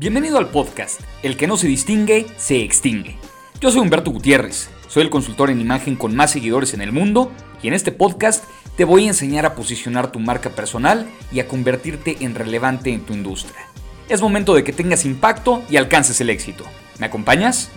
Bienvenido al podcast El que no se distingue, se extingue. Yo soy Humberto Gutiérrez, soy el consultor en imagen con más seguidores en el mundo y en este podcast te voy a enseñar a posicionar tu marca personal y a convertirte en relevante en tu industria. Es momento de que tengas impacto y alcances el éxito. ¿Me acompañas?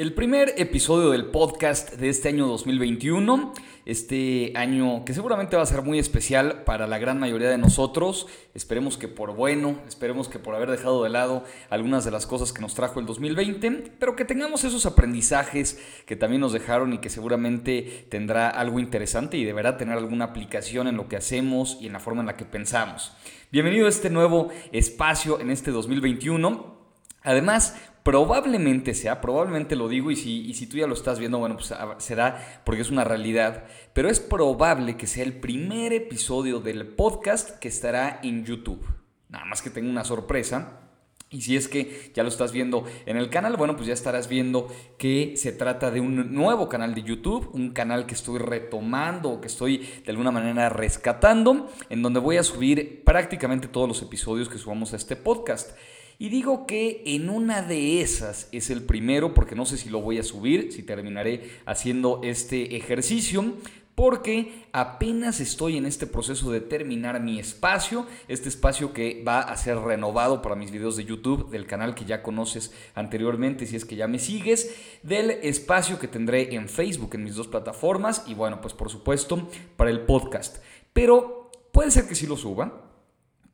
El primer episodio del podcast de este año 2021, este año que seguramente va a ser muy especial para la gran mayoría de nosotros, esperemos que por bueno, esperemos que por haber dejado de lado algunas de las cosas que nos trajo el 2020, pero que tengamos esos aprendizajes que también nos dejaron y que seguramente tendrá algo interesante y deberá tener alguna aplicación en lo que hacemos y en la forma en la que pensamos. Bienvenido a este nuevo espacio en este 2021. Además, probablemente sea, probablemente lo digo y si, si tú ya lo estás viendo, bueno, pues será porque es una realidad, pero es probable que sea el primer episodio del podcast que estará en YouTube. Nada más que tengo una sorpresa. Y si es que ya lo estás viendo en el canal, bueno, pues ya estarás viendo que se trata de un nuevo canal de YouTube, un canal que estoy retomando, que estoy de alguna manera rescatando, en donde voy a subir prácticamente todos los episodios que subamos a este podcast. Y digo que en una de esas es el primero, porque no sé si lo voy a subir, si terminaré haciendo este ejercicio, porque apenas estoy en este proceso de terminar mi espacio, este espacio que va a ser renovado para mis videos de YouTube, del canal que ya conoces anteriormente, si es que ya me sigues, del espacio que tendré en Facebook, en mis dos plataformas, y bueno, pues por supuesto, para el podcast. Pero puede ser que sí lo suba,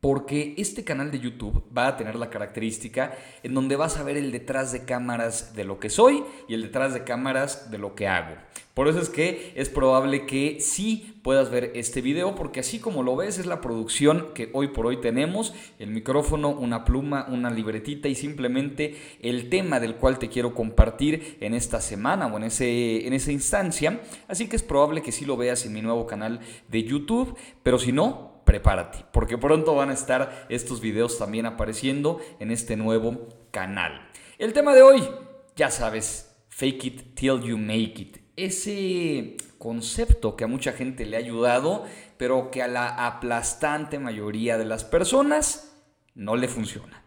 porque este canal de YouTube va a tener la característica en donde vas a ver el detrás de cámaras de lo que soy y el detrás de cámaras de lo que hago. Por eso es que es probable que sí puedas ver este video, porque así como lo ves es la producción que hoy por hoy tenemos, el micrófono, una pluma, una libretita y simplemente el tema del cual te quiero compartir en esta semana o en, ese, en esa instancia. Así que es probable que sí lo veas en mi nuevo canal de YouTube, pero si no, prepárate, porque pronto van a estar estos videos también apareciendo en este nuevo canal. El tema de hoy, ya sabes, fake it till you make it. Ese concepto que a mucha gente le ha ayudado, pero que a la aplastante mayoría de las personas no le funciona.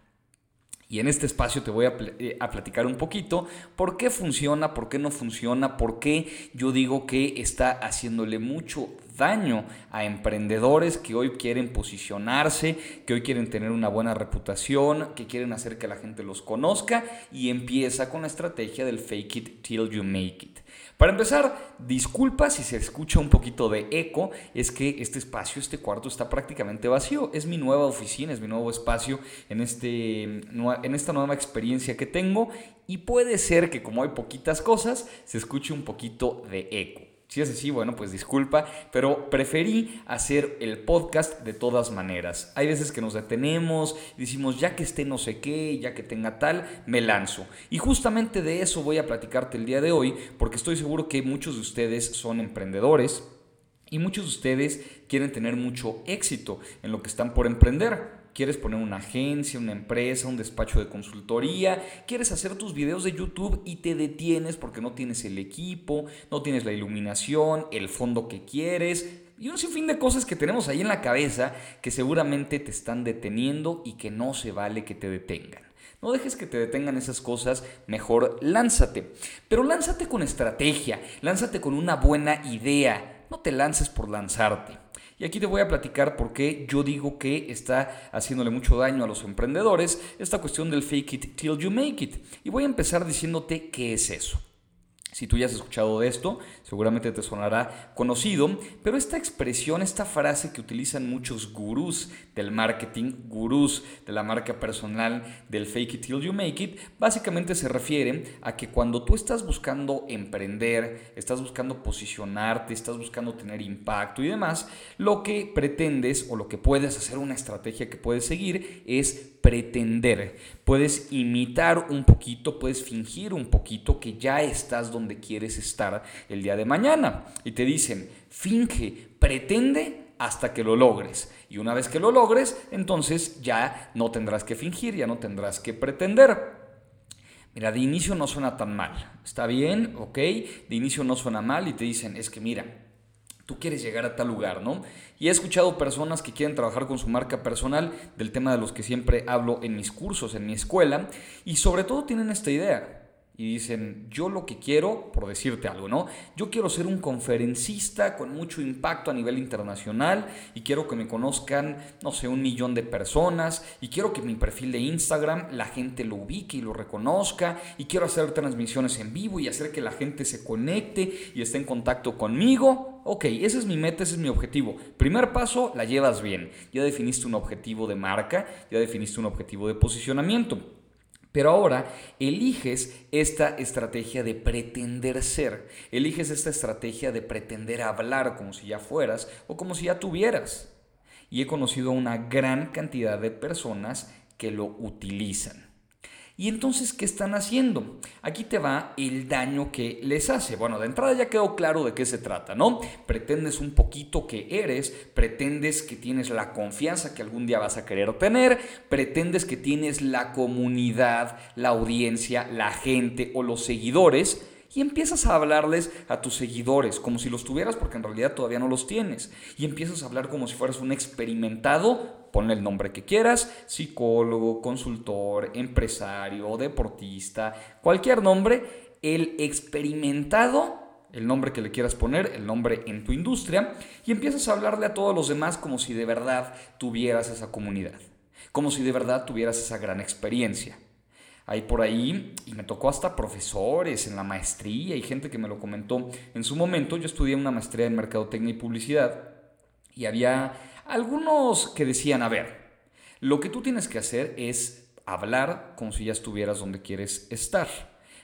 Y en este espacio te voy a, eh, platicar un poquito por qué funciona, por qué no funciona, por qué yo digo que está haciéndole mucho daño a emprendedores que hoy quieren posicionarse, que hoy quieren tener una buena reputación, que quieren hacer que la gente los conozca y empieza con la estrategia del fake it till you make it. Para empezar, disculpa si se escucha un poquito de eco, es que este espacio, este cuarto está prácticamente vacío. Es mi nueva oficina, es mi nuevo espacio en, este, en esta nueva experiencia que tengo y puede ser que como hay poquitas cosas, se escuche un poquito de eco. Si es así, bueno, pues disculpa, pero preferí hacer el podcast de todas maneras. Hay veces que nos detenemos decimos, ya que esté no sé qué, ya que tenga tal, me lanzo. Y justamente de eso voy a platicarte el día de hoy, porque estoy seguro que muchos de ustedes son emprendedores y muchos de ustedes quieren tener mucho éxito en lo que están por emprender quieres poner una agencia, una empresa, un despacho de consultoría, quieres hacer tus videos de YouTube y te detienes porque no tienes el equipo, no tienes la iluminación, el fondo que quieres y un sinfín de cosas que tenemos ahí en la cabeza que seguramente te están deteniendo y que no se vale que te detengan. No dejes que te detengan esas cosas, mejor lánzate. Pero lánzate con estrategia, lánzate con una buena idea, no te lances por lanzarte. Y aquí te voy a platicar por qué yo digo que está haciéndole mucho daño a los emprendedores esta cuestión del fake it till you make it. Y voy a empezar diciéndote qué es eso. Si tú ya has escuchado de esto, seguramente te sonará conocido, pero esta expresión, esta frase que utilizan muchos gurús del marketing, gurús de la marca personal del fake it till you make it, básicamente se refiere a que cuando tú estás buscando emprender, estás buscando posicionarte, estás buscando tener impacto y demás, lo que pretendes o lo que puedes hacer, una estrategia que puedes seguir es pretender, puedes imitar un poquito, puedes fingir un poquito que ya estás donde quieres estar el día de mañana. Y te dicen, finge, pretende hasta que lo logres. Y una vez que lo logres, entonces ya no tendrás que fingir, ya no tendrás que pretender. Mira, de inicio no suena tan mal. Está bien, ok, de inicio no suena mal y te dicen, es que mira, tú quieres llegar a tal lugar, ¿no? Y he escuchado personas que quieren trabajar con su marca personal, del tema de los que siempre hablo en mis cursos, en mi escuela, y sobre todo tienen esta idea y dicen, yo lo que quiero, por decirte algo, ¿no? Yo quiero ser un conferencista con mucho impacto a nivel internacional y quiero que me conozcan, no sé, un millón de personas y quiero que mi perfil de Instagram la gente lo ubique y lo reconozca y quiero hacer transmisiones en vivo y hacer que la gente se conecte y esté en contacto conmigo. Ok, ese es mi meta, ese es mi objetivo. Primer paso, la llevas bien. Ya definiste un objetivo de marca, ya definiste un objetivo de posicionamiento. Pero ahora eliges esta estrategia de pretender ser, eliges esta estrategia de pretender hablar como si ya fueras o como si ya tuvieras. Y he conocido una gran cantidad de personas que lo utilizan. ¿Y entonces qué están haciendo? Aquí te va el daño que les hace. Bueno, de entrada ya quedó claro de qué se trata, ¿no? Pretendes un poquito que eres, pretendes que tienes la confianza que algún día vas a querer tener, pretendes que tienes la comunidad, la audiencia, la gente o los seguidores y empiezas a hablarles a tus seguidores como si los tuvieras porque en realidad todavía no los tienes. Y empiezas a hablar como si fueras un experimentado, ponle el nombre que quieras, psicólogo, consultor, empresario, deportista, cualquier nombre, el experimentado el nombre que le quieras poner, el nombre en tu industria, y empiezas a hablarle a todos los demás como si de verdad tuvieras esa comunidad, como si de verdad tuvieras esa gran experiencia. Hay por ahí, y me tocó hasta profesores en la maestría y gente que me lo comentó en su momento. Yo estudié una maestría en Mercadotecnia y Publicidad y había algunos que decían, a ver, lo que tú tienes que hacer es hablar como si ya estuvieras donde quieres estar,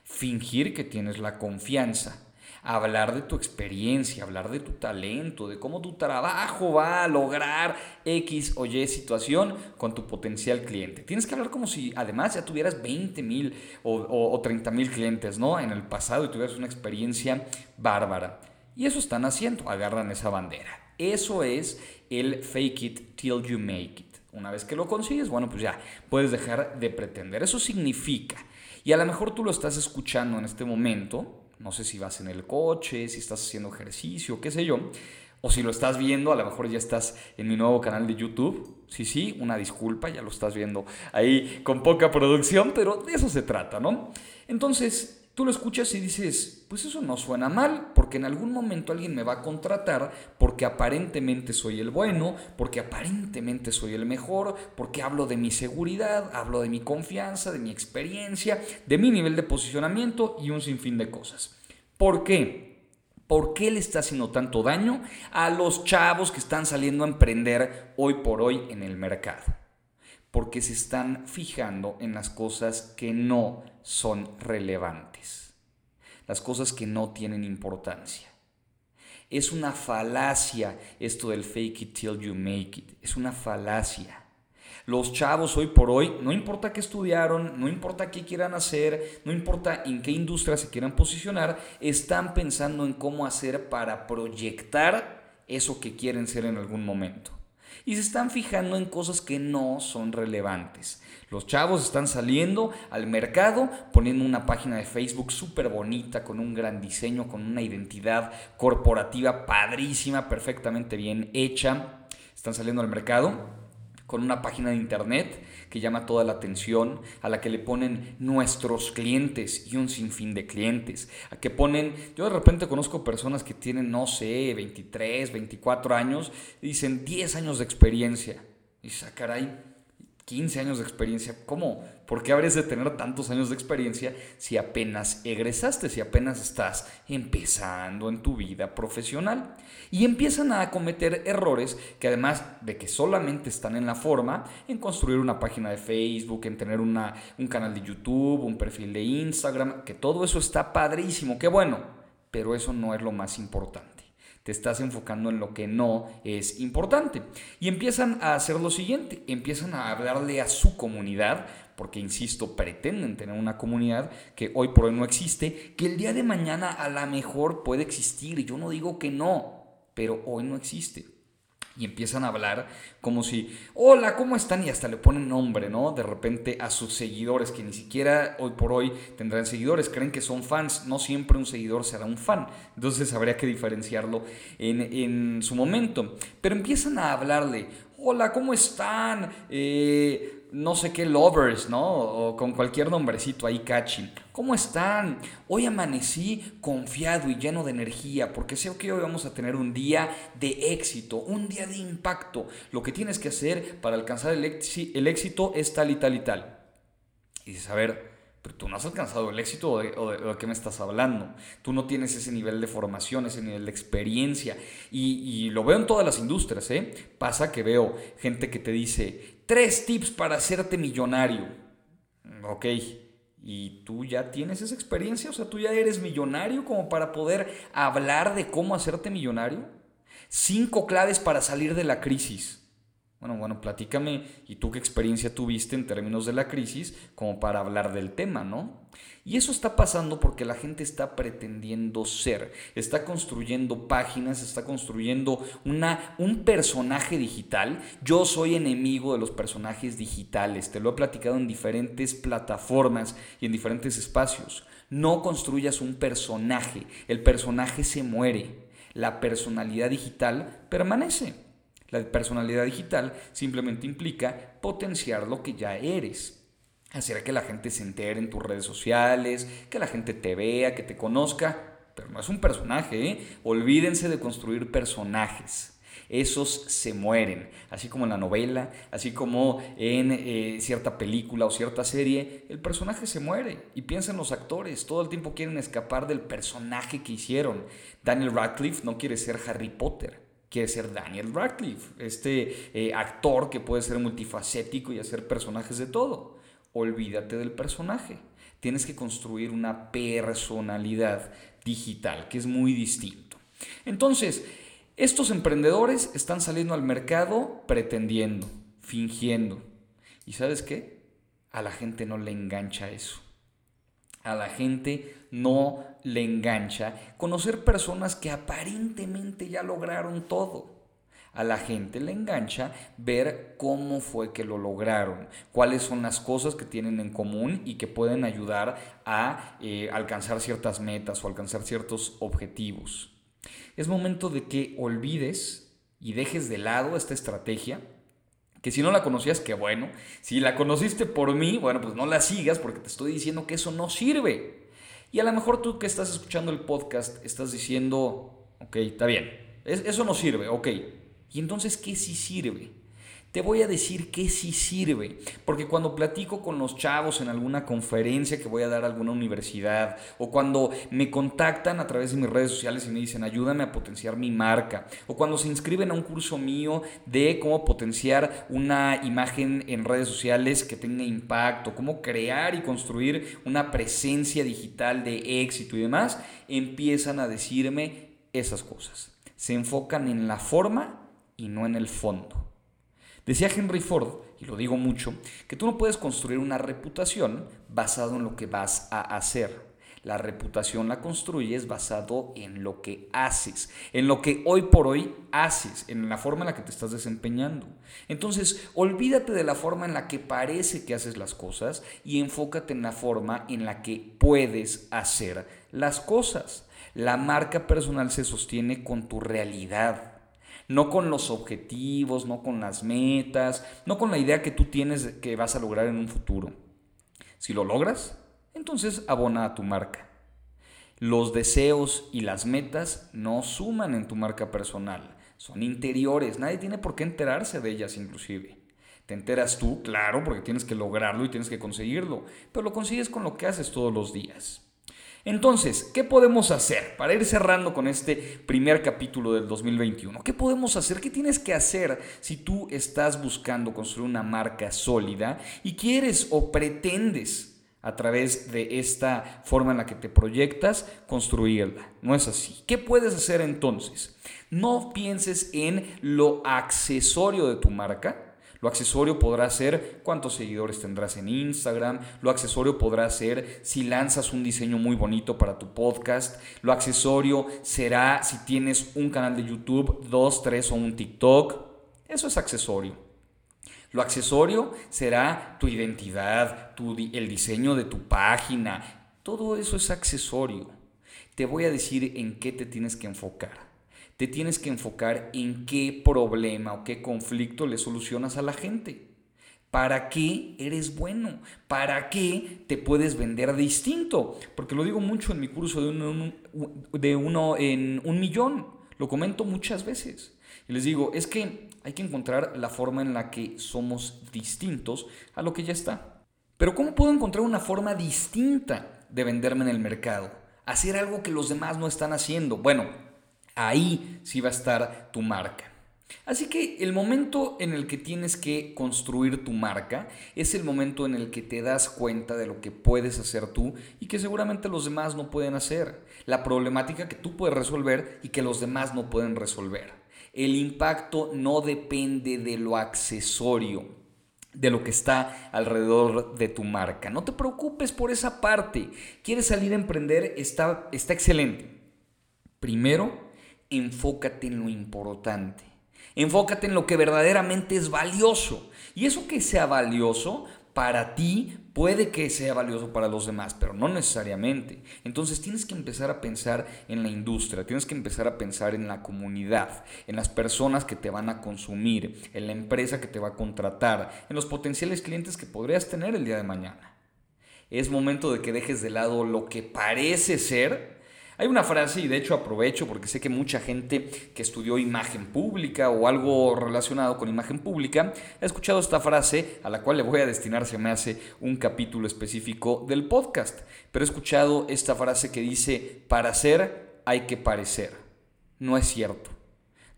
fingir que tienes la confianza hablar de tu experiencia, hablar de tu talento, de cómo tu trabajo va a lograr X o Y situación con tu potencial cliente. Tienes que hablar como si además ya tuvieras 20 mil o, 30 mil clientes, ¿no? En el pasado y tuvieras una experiencia bárbara. Y eso están haciendo, agarran esa bandera. Eso es el fake it till you make it. Una vez que lo consigues, bueno, pues ya puedes dejar de pretender. Eso significa, y a lo mejor tú lo estás escuchando en este momento, no sé si vas en el coche, si estás haciendo ejercicio, qué sé yo. O si lo estás viendo, a lo mejor ya estás en mi nuevo canal de YouTube. Sí, sí, una disculpa, ya lo estás viendo ahí con poca producción, pero de eso se trata, ¿no? Entonces, Tú lo escuchas y dices, pues eso no suena mal, porque en algún momento alguien me va a contratar porque aparentemente soy el bueno, porque aparentemente soy el mejor, porque hablo de mi seguridad, hablo de mi confianza, de mi experiencia, de mi nivel de posicionamiento y un sinfín de cosas. ¿Por qué? ¿Por qué le está haciendo tanto daño a los chavos que están saliendo a emprender hoy por hoy en el mercado? Porque se están fijando en las cosas que no son relevantes, las cosas que no tienen importancia. Es una falacia esto del fake it till you make it, es una falacia. Los chavos hoy por hoy, no importa qué estudiaron, no importa qué quieran hacer, no importa en qué industria se quieran posicionar, están pensando en cómo hacer para proyectar eso que quieren ser en algún momento y se están fijando en cosas que no son relevantes. Los chavos están saliendo al mercado poniendo una página de Facebook súper bonita, con un gran diseño, con una identidad corporativa padrísima, perfectamente bien hecha. Están saliendo al mercado con una página de internet que llama toda la atención, a la que le ponen nuestros clientes y un sinfín de clientes, a que ponen, yo de repente conozco personas que tienen, no sé, 23, 24 años, y dicen 10 años de experiencia. Y dices, ah, caray, 15 años de experiencia. ¿Cómo? ¿Por qué habrías de tener tantos años de experiencia si apenas egresaste, si apenas estás empezando en tu vida profesional? Y empiezan a cometer errores que además de que solamente están en la forma, en construir una página de Facebook, en tener una, un canal de YouTube, un perfil de Instagram, que todo eso está padrísimo, qué bueno, pero eso no es lo más importante te estás enfocando en lo que no es importante. Y empiezan a hacer lo siguiente, empiezan a hablarle a su comunidad, porque insisto, pretenden tener una comunidad que hoy por hoy no existe, que el día de mañana a lo mejor puede existir, yo no digo que no, pero hoy no existe. y empiezan a hablar como si, hola, ¿cómo están? Y hasta le ponen nombre, ¿no? De repente a sus seguidores, que ni siquiera hoy por hoy tendrán seguidores, creen que son fans, no siempre un seguidor será un fan, entonces habría que diferenciarlo en, en su momento. Pero empiezan a hablarle, hola, ¿cómo están? Eh, no sé qué lovers, ¿no? O con cualquier nombrecito ahí catchy. ¿Cómo están? Hoy amanecí confiado y lleno de energía porque sé que hoy vamos a tener un día de éxito, un día de impacto. Lo que tienes que hacer para alcanzar el, éxito es tal y tal y tal. Y dices, a pero tú no has alcanzado el éxito o de, qué me estás hablando. Tú no tienes ese nivel de formación, ese nivel de experiencia. Y, y, lo veo en todas las industrias, ¿eh? Pasa que veo gente que te dice, Tres tips para hacerte millonario. Ok. ¿Y tú ya tienes esa experiencia? O sea, tú ya eres millonario como para poder hablar de cómo hacerte millonario. Cinco claves para salir de la crisis. Bueno, bueno, platícame, ¿y tú qué experiencia tuviste en términos de la crisis como para hablar del tema, no? Y eso está pasando porque la gente está pretendiendo ser, está construyendo páginas, está construyendo una, un personaje digital. Yo soy enemigo de los personajes digitales, te lo he platicado en diferentes plataformas y en diferentes espacios. No construyas un personaje, el personaje se muere, la personalidad digital permanece. La personalidad digital simplemente implica potenciar lo que ya eres. Hacer que la gente se entere en tus redes sociales, que la gente te vea, que te conozca. Pero no es un personaje, ¿eh? Olvídense de construir personajes. Esos se mueren, así como en la novela, así como en eh, cierta película o cierta serie, el personaje se muere. Y piensen los actores, todo el tiempo quieren escapar del personaje que hicieron. Daniel Radcliffe no quiere ser Harry Potter quiere ser Daniel Radcliffe, este eh, actor que puede ser multifacético y hacer personajes de todo. Olvídate del personaje. Tienes que construir una personalidad digital, que es muy distinto. Entonces, estos emprendedores están saliendo al mercado pretendiendo, fingiendo. ¿Y sabes qué? A la gente no le engancha eso a la gente no le engancha conocer personas que aparentemente ya lograron todo. A la gente le engancha ver cómo fue que lo lograron, cuáles son las cosas que tienen en común y que pueden ayudar a eh, alcanzar ciertas metas o alcanzar ciertos objetivos. Es momento de que olvides y dejes de lado esta estrategia que si no la conocías, qué bueno. Si la conociste por mí, bueno, pues no la sigas porque te estoy diciendo que eso no sirve. Y a lo mejor tú que estás escuchando el podcast estás diciendo, ok, está bien, eso no sirve, ok. ¿Y entonces qué sí sirve? Te voy a decir que sí sirve, porque cuando platico con los chavos en alguna conferencia que voy a dar a alguna universidad, o cuando me contactan a través de mis redes sociales y me dicen ayúdame a potenciar mi marca, o cuando se inscriben a un curso mío de cómo potenciar una imagen en redes sociales que tenga impacto, cómo crear y construir una presencia digital de éxito y demás, empiezan a decirme esas cosas. Se enfocan en la forma y no en el fondo. Decía Henry Ford, y lo digo mucho, que tú no puedes construir una reputación basado en lo que vas a hacer. La reputación la construyes basado en lo que haces, en lo que hoy por hoy haces, en la forma en la que te estás desempeñando. Entonces, olvídate de la forma en la que parece que haces las cosas y enfócate en la forma en la que puedes hacer las cosas. La marca personal se sostiene con tu realidad no con los objetivos, no con las metas, no con la idea que tú tienes que vas a lograr en un futuro. Si lo logras, entonces abona a tu marca. Los deseos y las metas no suman en tu marca personal, son interiores, nadie tiene por qué enterarse de ellas inclusive. Te enteras tú, claro, porque tienes que lograrlo y tienes que conseguirlo, pero lo consigues con lo que haces todos los días. Entonces, ¿qué podemos hacer para ir cerrando con este primer capítulo del 2021? ¿Qué podemos hacer? ¿Qué tienes que hacer si tú estás buscando construir una marca sólida y quieres o pretendes a través de esta forma en la que te proyectas construirla? No es así. ¿Qué puedes hacer entonces? No pienses en lo accesorio de tu marca, Lo accesorio podrá ser cuántos seguidores tendrás en Instagram. Lo accesorio podrá ser si lanzas un diseño muy bonito para tu podcast. Lo accesorio será si tienes un canal de YouTube, dos, tres o un TikTok. Eso es accesorio. Lo accesorio será tu identidad, el diseño de tu página. Todo eso es accesorio. Te voy a decir en qué te tienes que enfocar. Te tienes que enfocar en qué problema o qué conflicto le solucionas a la gente. ¿Para qué eres bueno? ¿Para qué te puedes vender distinto? Porque lo digo mucho en mi curso de uno, de uno en un millón. Lo comento muchas veces. Y les digo, es que hay que encontrar la forma en la que somos distintos a lo que ya está. Pero ¿cómo puedo encontrar una forma distinta de venderme en el mercado? Hacer algo que los demás no están haciendo. Bueno, ahí sí va a estar tu marca. Así que el momento en el que tienes que construir tu marca es el momento en el que te das cuenta de lo que puedes hacer tú y que seguramente los demás no pueden hacer. La problemática que tú puedes resolver y que los demás no pueden resolver. El impacto no depende de lo accesorio, de lo que está alrededor de tu marca. No te preocupes por esa parte. ¿Quieres salir a emprender? Está, está excelente. Primero, enfócate en lo importante. Enfócate en lo que verdaderamente es valioso. Y eso que sea valioso para ti puede que sea valioso para los demás, pero no necesariamente. Entonces tienes que empezar a pensar en la industria, tienes que empezar a pensar en la comunidad, en las personas que te van a consumir, en la empresa que te va a contratar, en los potenciales clientes que podrías tener el día de mañana. Es momento de que dejes de lado lo que parece ser hay una frase, y de hecho aprovecho porque sé que mucha gente que estudió imagen pública o algo relacionado con imagen pública ha escuchado esta frase a la cual le voy a destinar, se me hace un capítulo específico del podcast. Pero he escuchado esta frase que dice, para ser hay que parecer. No es cierto.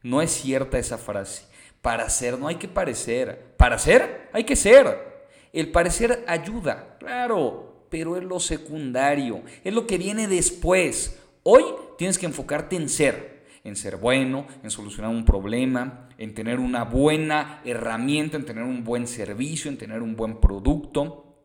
No es cierta esa frase. Para ser no hay que parecer. Para ser hay que ser. El parecer ayuda, claro, pero es lo secundario, es lo que viene después. Hoy tienes que enfocarte en ser, en ser bueno, en solucionar un problema, en tener una buena herramienta, en tener un buen servicio, en tener un buen producto.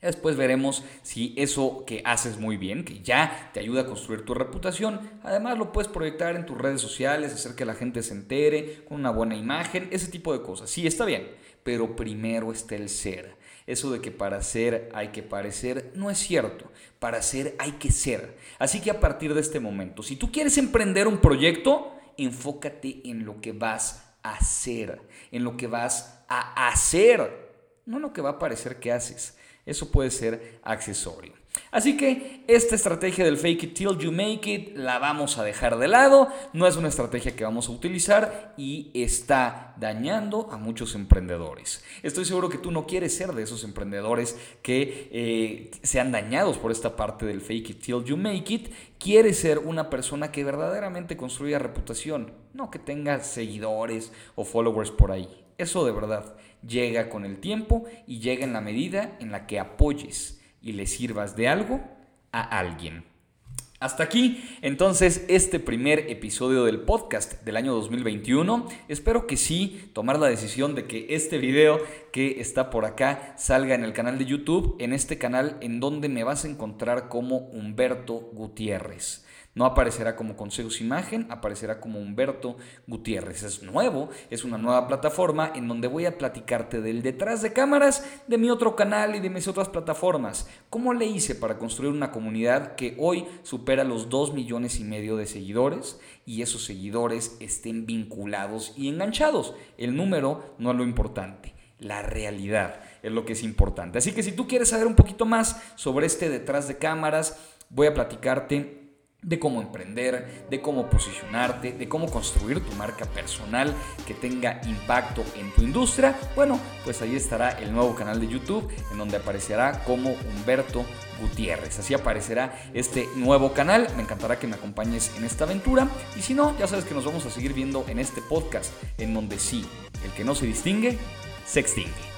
Después veremos si eso que haces muy bien, que ya te ayuda a construir tu reputación, además lo puedes proyectar en tus redes sociales, hacer que la gente se entere con una buena imagen, ese tipo de cosas. Sí, está bien, pero primero está el ser. Eso de que para ser hay que parecer no es cierto. Para ser hay que ser. Así que a partir de este momento, si tú quieres emprender un proyecto, enfócate en lo que vas a hacer, en lo que vas a hacer, no en lo que va a parecer que haces. Eso puede ser accesorio. Así que esta estrategia del fake it till you make it la vamos a dejar de lado, no es una estrategia que vamos a utilizar y está dañando a muchos emprendedores. Estoy seguro que tú no quieres ser de esos emprendedores que eh, sean dañados por esta parte del fake it till you make it, quieres ser una persona que verdaderamente construya reputación, no que tenga seguidores o followers por ahí. Eso de verdad llega con el tiempo y llega en la medida en la que apoyes y le sirvas de algo a alguien. Hasta aquí entonces este primer episodio del podcast del año 2021. Espero que sí tomar la decisión de que este video que está por acá salga en el canal de YouTube, en este canal en donde me vas a encontrar como Humberto Gutiérrez. No aparecerá como Consejos Imagen, aparecerá como Humberto Gutiérrez. Es nuevo, es una nueva plataforma en donde voy a platicarte del detrás de cámaras de mi otro canal y de mis otras plataformas. ¿Cómo le hice para construir una comunidad que hoy supera los 2 millones y medio de seguidores y esos seguidores estén vinculados y enganchados? El número no es lo importante. La realidad es lo que es importante. Así que si tú quieres saber un poquito más sobre este detrás de cámaras, voy a platicarte de cómo emprender, de cómo posicionarte, de cómo construir tu marca personal que tenga impacto en tu industria, bueno, pues ahí estará el nuevo canal de YouTube en donde aparecerá como Humberto Gutiérrez. Así aparecerá este nuevo canal. Me encantará que me acompañes en esta aventura. Y si no, ya sabes que nos vamos a seguir viendo en este podcast, en donde sí, el que no se distingue, se extingue.